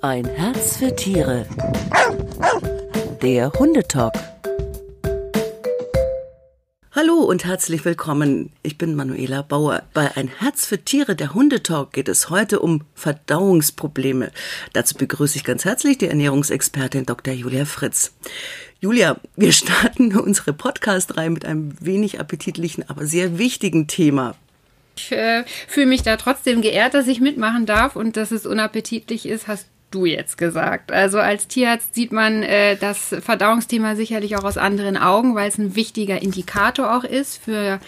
Ein Herz für Tiere. Der Hundetalk. Hallo und herzlich willkommen. Ich bin Manuela Bauer. Bei Ein Herz für Tiere, der Hundetalk, geht es heute um Verdauungsprobleme. Dazu begrüße ich ganz herzlich die Ernährungsexpertin Dr. Julia Fritz. Julia, wir starten unsere Podcast-Reihe mit einem wenig appetitlichen, aber sehr wichtigen Thema. Ich äh, fühle mich da trotzdem geehrt, dass ich mitmachen darf und dass es unappetitlich ist, hast du jetzt gesagt. Also als Tierarzt sieht man äh, das Verdauungsthema sicherlich auch aus anderen Augen, weil es ein wichtiger Indikator auch ist für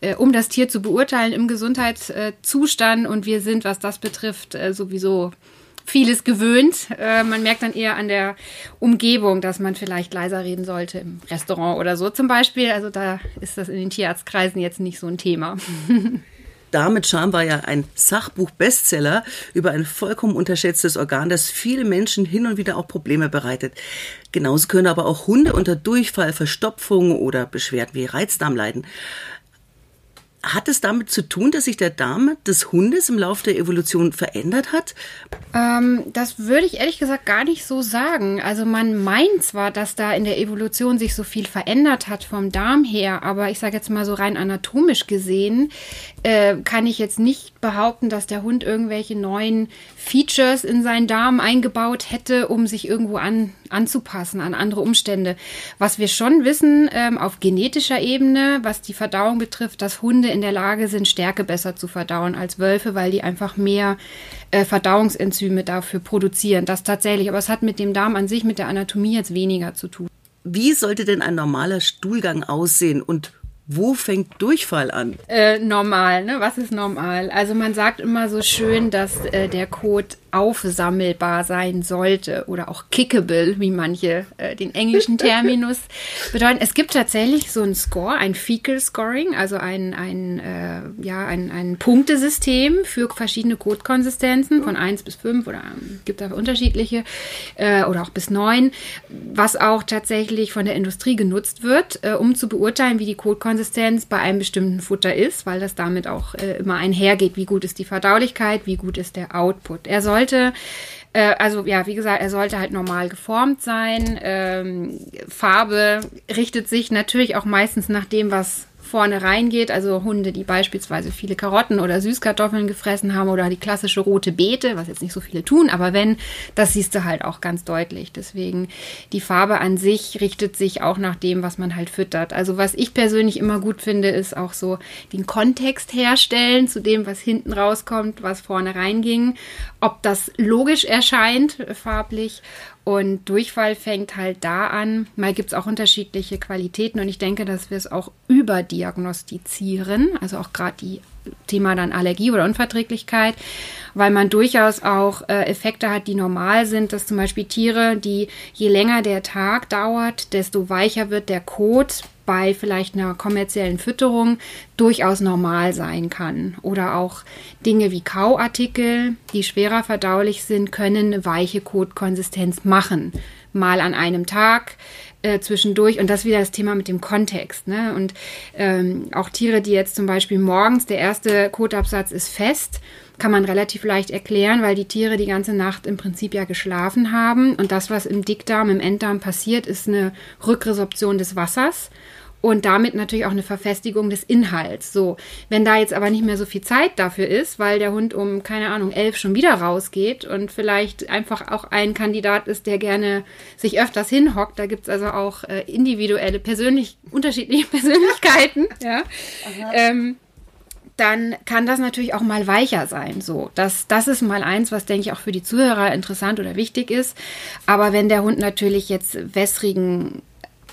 äh, um das Tier zu beurteilen im Gesundheitszustand. Und wir sind, was das betrifft, äh, sowieso vieles gewöhnt. Äh, man merkt dann eher an der Umgebung, dass man vielleicht leiser reden sollte im Restaurant oder so zum Beispiel. Also da ist das in den Tierarztkreisen jetzt nicht so ein Thema. Damit Scham war ja ein Sachbuch-Bestseller über ein vollkommen unterschätztes Organ, das viele Menschen hin und wieder auch Probleme bereitet. Genauso können aber auch Hunde unter Durchfall, Verstopfung oder Beschwerden wie Reizdarm leiden. Hat es damit zu tun, dass sich der Darm des Hundes im Laufe der Evolution verändert hat? Ähm, das würde ich ehrlich gesagt gar nicht so sagen. Also man meint zwar, dass da in der Evolution sich so viel verändert hat vom Darm her, aber ich sage jetzt mal so rein anatomisch gesehen, äh, kann ich jetzt nicht behaupten, dass der Hund irgendwelche neuen Features in seinen Darm eingebaut hätte, um sich irgendwo an, anzupassen an andere Umstände. Was wir schon wissen ähm, auf genetischer Ebene, was die Verdauung betrifft, dass Hunde in der Lage sind, Stärke besser zu verdauen als Wölfe, weil die einfach mehr äh, Verdauungsenzyme dafür produzieren. Das tatsächlich, aber es hat mit dem Darm an sich, mit der Anatomie jetzt weniger zu tun. Wie sollte denn ein normaler Stuhlgang aussehen und wo fängt Durchfall an? Äh, normal, ne? Was ist normal? Also man sagt immer so schön, dass äh, der Code aufsammelbar sein sollte oder auch kickable, wie manche äh, den englischen Terminus bedeuten. Es gibt tatsächlich so ein Score, ein Fecal Scoring, also ein, ein, äh, ja, ein, ein Punktesystem für verschiedene Codekonsistenzen von 1 bis 5 oder ähm, gibt da unterschiedliche äh, oder auch bis 9, was auch tatsächlich von der Industrie genutzt wird, äh, um zu beurteilen, wie die Codekonsistenz bei einem bestimmten Futter ist, weil das damit auch äh, immer einhergeht, wie gut ist die Verdaulichkeit, wie gut ist der Output. Er soll sollte, äh, also ja, wie gesagt, er sollte halt normal geformt sein. Ähm, Farbe richtet sich natürlich auch meistens nach dem, was vorne reingeht. Also Hunde, die beispielsweise viele Karotten oder Süßkartoffeln gefressen haben oder die klassische rote Beete, was jetzt nicht so viele tun, aber wenn, das siehst du halt auch ganz deutlich. Deswegen die Farbe an sich richtet sich auch nach dem, was man halt füttert. Also was ich persönlich immer gut finde, ist auch so den Kontext herstellen zu dem, was hinten rauskommt, was vorne reinging. Ob das logisch erscheint, farblich und Durchfall fängt halt da an. Mal gibt es auch unterschiedliche Qualitäten und ich denke, dass wir es auch überdiagnostizieren, also auch gerade die Thema dann Allergie oder Unverträglichkeit, weil man durchaus auch äh, Effekte hat, die normal sind, dass zum Beispiel Tiere, die je länger der Tag dauert, desto weicher wird der Kot bei vielleicht einer kommerziellen Fütterung durchaus normal sein kann. Oder auch Dinge wie Kauartikel, die schwerer verdaulich sind, können eine weiche Kotkonsistenz machen. Mal an einem Tag, äh, zwischendurch. Und das wieder das Thema mit dem Kontext. Ne? Und ähm, auch Tiere, die jetzt zum Beispiel morgens, der erste Kotabsatz ist fest, kann man relativ leicht erklären, weil die Tiere die ganze Nacht im Prinzip ja geschlafen haben. Und das, was im Dickdarm, im Enddarm passiert, ist eine Rückresorption des Wassers und damit natürlich auch eine Verfestigung des Inhalts. So, wenn da jetzt aber nicht mehr so viel Zeit dafür ist, weil der Hund um, keine Ahnung, elf schon wieder rausgeht und vielleicht einfach auch ein Kandidat ist, der gerne sich öfters hinhockt, da gibt es also auch äh, individuelle, persönlich, unterschiedliche Persönlichkeiten, ja. Ähm, dann kann das natürlich auch mal weicher sein. So, das, das ist mal eins, was denke ich auch für die Zuhörer interessant oder wichtig ist. Aber wenn der Hund natürlich jetzt wässrigen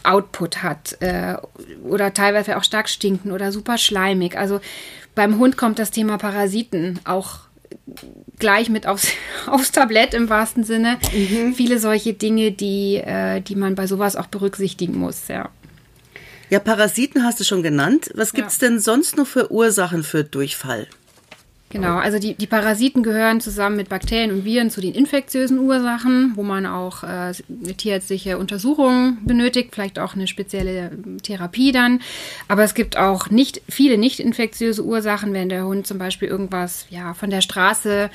Output hat äh, oder teilweise auch stark stinken oder super schleimig. Also beim Hund kommt das Thema Parasiten auch gleich mit aufs, aufs Tablett im wahrsten Sinne. Mhm. Viele solche Dinge, die, äh, die man bei sowas auch berücksichtigen muss, ja. Ja, Parasiten hast du schon genannt. Was gibt es denn sonst noch für Ursachen für Durchfall? Genau, also die, die Parasiten gehören zusammen mit Bakterien und Viren zu den infektiösen Ursachen, wo man auch äh, tierärztliche Untersuchung benötigt, vielleicht auch eine spezielle Therapie dann. Aber es gibt auch nicht viele nicht infektiöse Ursachen, wenn der Hund zum Beispiel irgendwas ja von der Straße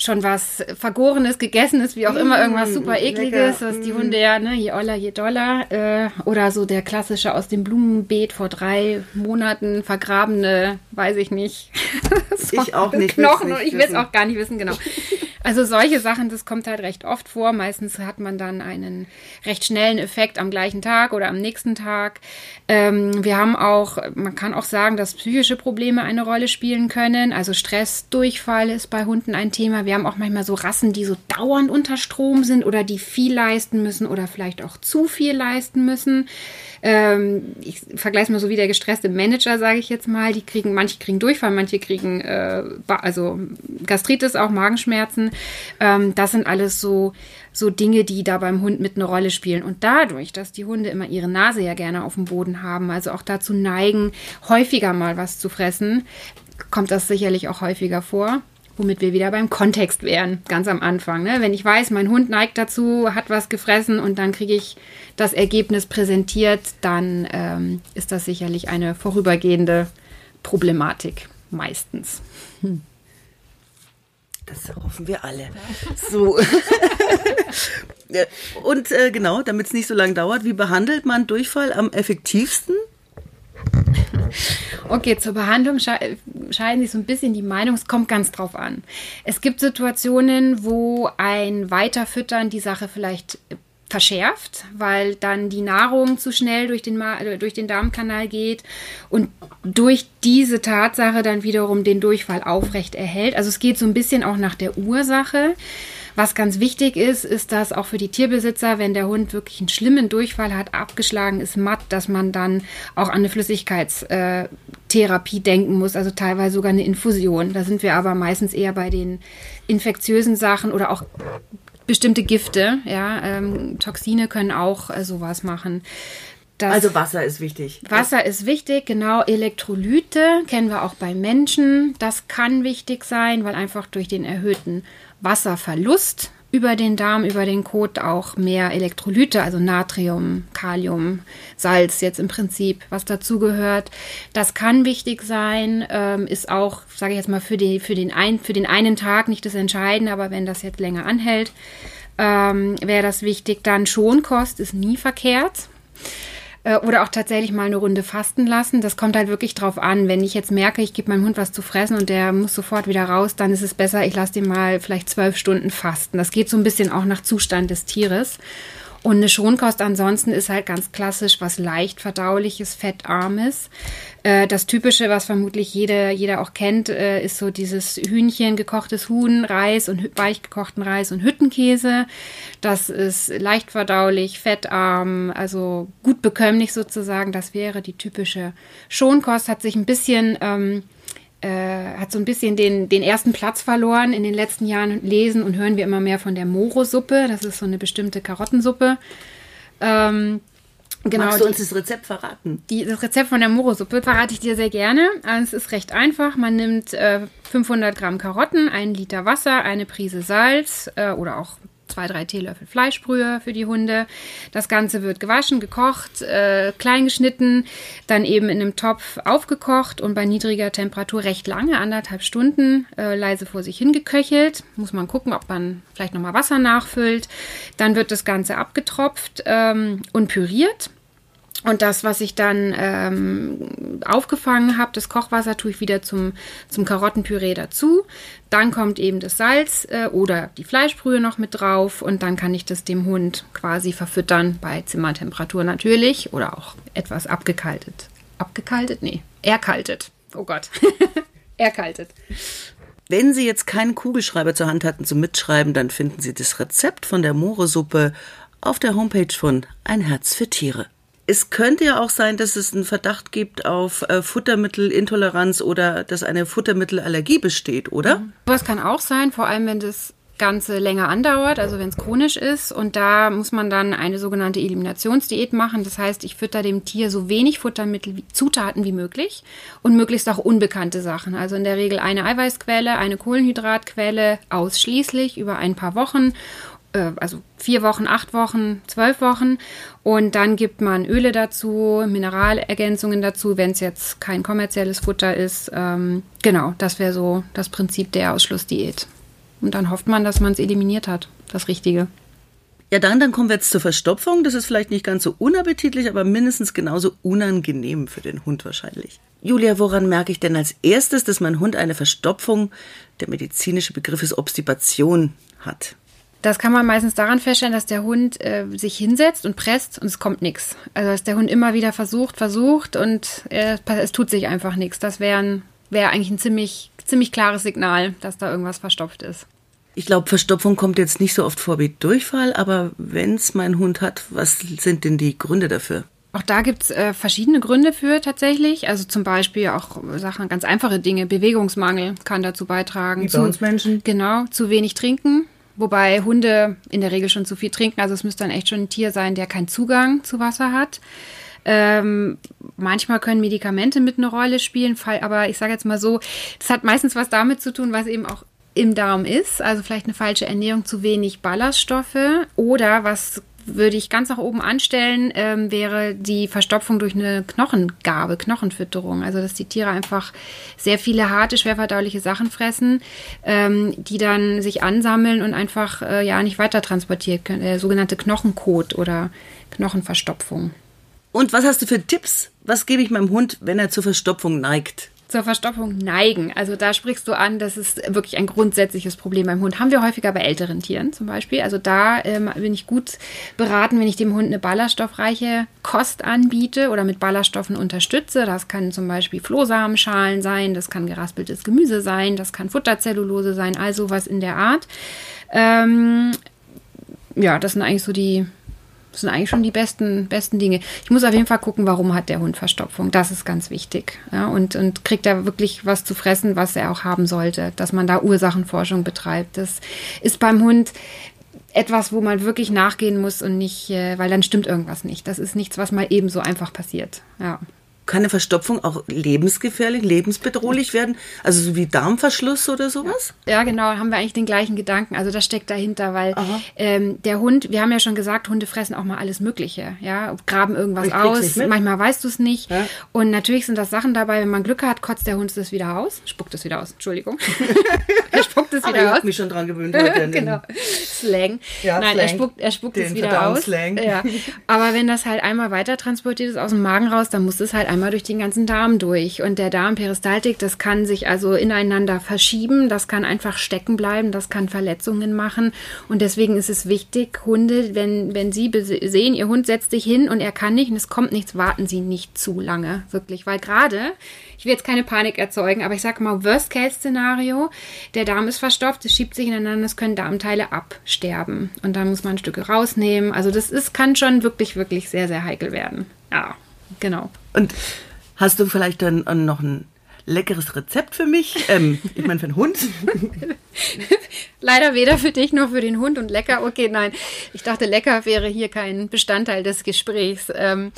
schon was Vergorenes, Gegessenes, wie auch immer, mmh, irgendwas super ekliges, dass die mmh. Hunde ja, ne, je oller, je doller. Äh, oder so der klassische aus dem Blumenbeet vor drei Monaten vergrabene, weiß ich nicht. ich auch nicht. Knochen, ich will es auch gar nicht wissen, genau. Also solche Sachen, das kommt halt recht oft vor. Meistens hat man dann einen recht schnellen Effekt am gleichen Tag oder am nächsten Tag. Ähm, wir haben auch, man kann auch sagen, dass psychische Probleme eine Rolle spielen können. Also Stress, Durchfall ist bei Hunden ein Thema. Wir haben auch manchmal so Rassen, die so dauernd unter Strom sind oder die viel leisten müssen oder vielleicht auch zu viel leisten müssen. Ähm, ich vergleiche es mal so wie der gestresste Manager, sage ich jetzt mal. Die kriegen, manche kriegen Durchfall, manche kriegen äh, also Gastritis, auch Magenschmerzen. Ähm, das sind alles so so Dinge, die da beim Hund mit eine Rolle spielen. Und dadurch, dass die Hunde immer ihre Nase ja gerne auf dem Boden haben, also auch dazu neigen, häufiger mal was zu fressen, kommt das sicherlich auch häufiger vor womit wir wieder beim Kontext wären, ganz am Anfang. Ne? Wenn ich weiß, mein Hund neigt dazu, hat was gefressen und dann kriege ich das Ergebnis präsentiert, dann ähm, ist das sicherlich eine vorübergehende Problematik meistens. Hm. Das hoffen wir alle. So. und äh, genau, damit es nicht so lange dauert, wie behandelt man Durchfall am effektivsten? Okay, zur Behandlung scheiden sich so ein bisschen die Meinungen. Es kommt ganz drauf an. Es gibt Situationen, wo ein Weiterfüttern die Sache vielleicht verschärft, weil dann die Nahrung zu schnell durch den, äh, durch den Darmkanal geht und durch diese Tatsache dann wiederum den Durchfall aufrecht erhält. Also es geht so ein bisschen auch nach der Ursache. Was ganz wichtig ist, ist, dass auch für die Tierbesitzer, wenn der Hund wirklich einen schlimmen Durchfall hat, abgeschlagen ist, matt, dass man dann auch an eine Flüssigkeitstherapie denken muss, also teilweise sogar eine Infusion. Da sind wir aber meistens eher bei den infektiösen Sachen oder auch bestimmte Gifte, ja, ähm, Toxine können auch äh, sowas machen. Das also Wasser ist wichtig. Wasser ist wichtig, genau. Elektrolyte kennen wir auch bei Menschen. Das kann wichtig sein, weil einfach durch den erhöhten Wasserverlust über den Darm, über den Kot auch mehr Elektrolyte, also Natrium, Kalium, Salz jetzt im Prinzip, was dazugehört. Das kann wichtig sein, ähm, ist auch, sage ich jetzt mal, für, die, für, den ein, für den einen Tag nicht das Entscheidende, aber wenn das jetzt länger anhält, ähm, wäre das wichtig. Dann Schonkost ist nie verkehrt. Äh, oder auch tatsächlich mal eine Runde fasten lassen. Das kommt halt wirklich drauf an. Wenn ich jetzt merke, ich gebe meinem Hund was zu fressen und der muss sofort wieder raus, dann ist es besser, ich lasse den mal vielleicht zwölf Stunden fasten. Das geht so ein bisschen auch nach Zustand des Tieres. Und eine Schonkost ansonsten ist halt ganz klassisch was leicht verdauliches, fettarmes. Äh, das Typische, was vermutlich jeder, jeder auch kennt, äh, ist so dieses Hühnchen, gekochtes Huhn, Reis und weich gekochten Reis und Hüttenkäse. Das ist leicht verdaulich, fettarm, also gut bekömmlich sozusagen. Das wäre die typische Schonkost, hat sich ein bisschen ähm, äh, hat so ein bisschen den, den ersten Platz verloren. In den letzten Jahren lesen und hören wir immer mehr von der Moro-Suppe. Das ist so eine bestimmte Karottensuppe. Ähm, genau, Magst du uns das Rezept verraten? Die, das Rezept von der Moro-Suppe verrate ich dir sehr gerne. Also es ist recht einfach. Man nimmt äh, 500 Gramm Karotten, einen Liter Wasser, eine Prise Salz äh, oder auch zwei, drei Teelöffel Fleischbrühe für die Hunde. Das Ganze wird gewaschen, gekocht, äh, klein geschnitten, dann eben in einem Topf aufgekocht und bei niedriger Temperatur recht lange, anderthalb Stunden, äh, leise vor sich hingeköchelt. Muss man gucken, ob man vielleicht nochmal Wasser nachfüllt. Dann wird das Ganze abgetropft ähm, und püriert. Und das, was ich dann ähm, aufgefangen habe, das Kochwasser, tue ich wieder zum, zum Karottenpüree dazu. Dann kommt eben das Salz äh, oder die Fleischbrühe noch mit drauf und dann kann ich das dem Hund quasi verfüttern bei Zimmertemperatur natürlich oder auch etwas abgekaltet. Abgekaltet? Nee, erkaltet. Oh Gott. erkaltet. Wenn Sie jetzt keinen Kugelschreiber zur Hand hatten zum Mitschreiben, dann finden Sie das Rezept von der Moore-Suppe auf der Homepage von Ein Herz für Tiere. Es könnte ja auch sein, dass es einen Verdacht gibt auf äh, Futtermittelintoleranz oder dass eine Futtermittelallergie besteht, oder? Das kann auch sein, vor allem wenn das Ganze länger andauert, also wenn es chronisch ist. Und da muss man dann eine sogenannte Eliminationsdiät machen. Das heißt, ich fütter dem Tier so wenig Futtermittel, wie, Zutaten wie möglich und möglichst auch unbekannte Sachen. Also in der Regel eine Eiweißquelle, eine Kohlenhydratquelle ausschließlich über ein paar Wochen äh, also vier Wochen, acht Wochen, zwölf Wochen. Und dann gibt man Öle dazu, Mineralergänzungen dazu, wenn es jetzt kein kommerzielles Futter ist. Ähm, genau, das wäre so das Prinzip der Ausschlussdiät. Und dann hofft man, dass man es eliminiert hat, das Richtige. Ja, dann, dann kommen wir jetzt zur Verstopfung. Das ist vielleicht nicht ganz so unappetitlich, aber mindestens genauso unangenehm für den Hund wahrscheinlich. Julia, woran merke ich denn als erstes, dass mein Hund eine Verstopfung, der medizinische Begriff ist Obstipation, hat? Das kann man meistens daran feststellen, dass der Hund äh, sich hinsetzt und presst und es kommt nichts. Also dass der Hund immer wieder versucht, versucht und äh, es tut sich einfach nichts. Das wäre wär eigentlich ein ziemlich, ziemlich klares Signal, dass da irgendwas verstopft ist. Ich glaube, Verstopfung kommt jetzt nicht so oft vor wie Durchfall, aber wenn es mein Hund hat, was sind denn die Gründe dafür? Auch da gibt es äh, verschiedene Gründe für tatsächlich. Also zum Beispiel auch Sachen, ganz einfache Dinge. Bewegungsmangel kann dazu beitragen. Wie bei zu, uns Menschen. Genau, zu wenig trinken. Wobei Hunde in der Regel schon zu viel trinken. Also es müsste dann echt schon ein Tier sein, der keinen Zugang zu Wasser hat. Ähm, manchmal können Medikamente mit eine Rolle spielen, aber ich sage jetzt mal so, das hat meistens was damit zu tun, was eben auch im Darm ist, also vielleicht eine falsche Ernährung, zu wenig Ballaststoffe oder was würde ich ganz nach oben anstellen, ähm, wäre die Verstopfung durch eine Knochengabe, Knochenfütterung. Also dass die Tiere einfach sehr viele harte, schwerverdauliche Sachen fressen, ähm, die dann sich ansammeln und einfach äh, ja nicht weiter transportiert können. Äh, sogenannte Knochenkot oder Knochenverstopfung. Und was hast du für Tipps? Was gebe ich meinem Hund, wenn er zur Verstopfung neigt? Zur Verstopfung neigen. Also da sprichst du an, das ist wirklich ein grundsätzliches Problem beim Hund. Haben wir häufiger bei älteren Tieren zum Beispiel. Also da ähm, bin ich gut beraten, wenn ich dem Hund eine ballaststoffreiche Kost anbiete oder mit Ballaststoffen unterstütze. Das kann zum Beispiel Flohsamenschalen sein, das kann geraspeltes Gemüse sein, das kann Futterzellulose sein, also was in der Art. Ähm, ja, das sind eigentlich so die das sind eigentlich schon die besten, besten Dinge. Ich muss auf jeden Fall gucken, warum hat der Hund Verstopfung. Das ist ganz wichtig. Ja, und, und kriegt er wirklich was zu fressen, was er auch haben sollte, dass man da Ursachenforschung betreibt. Das ist beim Hund etwas, wo man wirklich nachgehen muss und nicht, äh, weil dann stimmt irgendwas nicht. Das ist nichts, was mal eben so einfach passiert. Ja kann eine Verstopfung auch lebensgefährlich, lebensbedrohlich werden? Also so wie Darmverschluss oder sowas? Ja, genau, haben wir eigentlich den gleichen Gedanken. Also das steckt dahinter, weil ähm, der Hund, wir haben ja schon gesagt, Hunde fressen auch mal alles Mögliche, ja, graben irgendwas aus. Manchmal weißt du es nicht. Ja. Und natürlich sind das Sachen dabei, wenn man Glück hat, kotzt der Hund es wieder aus, spuckt es wieder aus. Entschuldigung. er spuckt es wieder aus. Ich mich schon dran gewöhnt heute. genau. Slang. Ja, Nein, Slang. er spuckt, er spuckt es wieder aus. Slang. Ja. Aber wenn das halt einmal weiter transportiert ist aus dem Magen raus, dann muss es halt einmal einmal durch den ganzen Darm durch. Und der Darmperistaltik, das kann sich also ineinander verschieben, das kann einfach stecken bleiben, das kann Verletzungen machen. Und deswegen ist es wichtig, Hunde, wenn, wenn Sie sehen, Ihr Hund setzt sich hin und er kann nicht und es kommt nichts, warten Sie nicht zu lange, wirklich. Weil gerade, ich will jetzt keine Panik erzeugen, aber ich sage mal, Worst-Case-Szenario, der Darm ist verstopft, es schiebt sich ineinander, es können Darmteile absterben. Und dann muss man Stücke rausnehmen. Also das ist, kann schon wirklich, wirklich sehr, sehr heikel werden. Ja genau. Und hast du vielleicht dann noch ein leckeres Rezept für mich? Ähm, ich meine, für einen Hund? Leider weder für dich noch für den Hund und lecker. Okay, nein. Ich dachte, lecker wäre hier kein Bestandteil des Gesprächs. Ähm,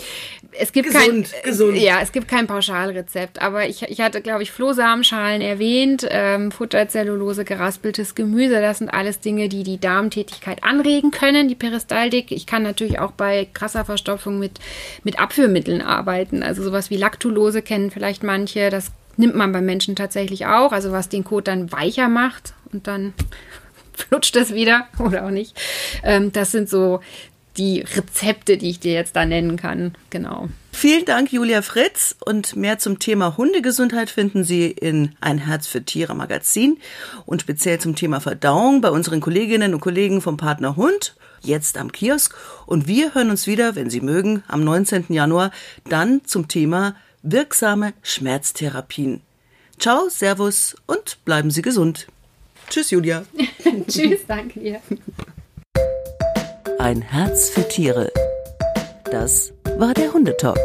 es gibt gesund, kein, gesund. Ja, es gibt kein Pauschalrezept. Aber ich, ich hatte, glaube ich, Flohsamenschalen erwähnt, ähm, Futterzellulose, geraspeltes Gemüse. Das sind alles Dinge, die die Darmtätigkeit anregen können, die Peristaltik. Ich kann natürlich auch bei krasser Verstopfung mit, mit Abführmitteln arbeiten. Also sowas wie Lactulose kennen vielleicht manche. Das nimmt man beim Menschen tatsächlich auch. Also was den Kot dann weicher macht und dann flutscht es wieder oder auch nicht. Ähm, das sind so die Rezepte, die ich dir jetzt da nennen kann. Genau. Vielen Dank, Julia Fritz. Und mehr zum Thema Hundegesundheit finden Sie in Ein Herz für Tiere Magazin und speziell zum Thema Verdauung bei unseren Kolleginnen und Kollegen vom Partner Hund jetzt am Kiosk. Und wir hören uns wieder, wenn Sie mögen, am 19. Januar dann zum Thema wirksame Schmerztherapien. Ciao, Servus und bleiben Sie gesund. Tschüss, Julia. Tschüss, danke dir. Ein Herz für Tiere. Das war der Hundetalk.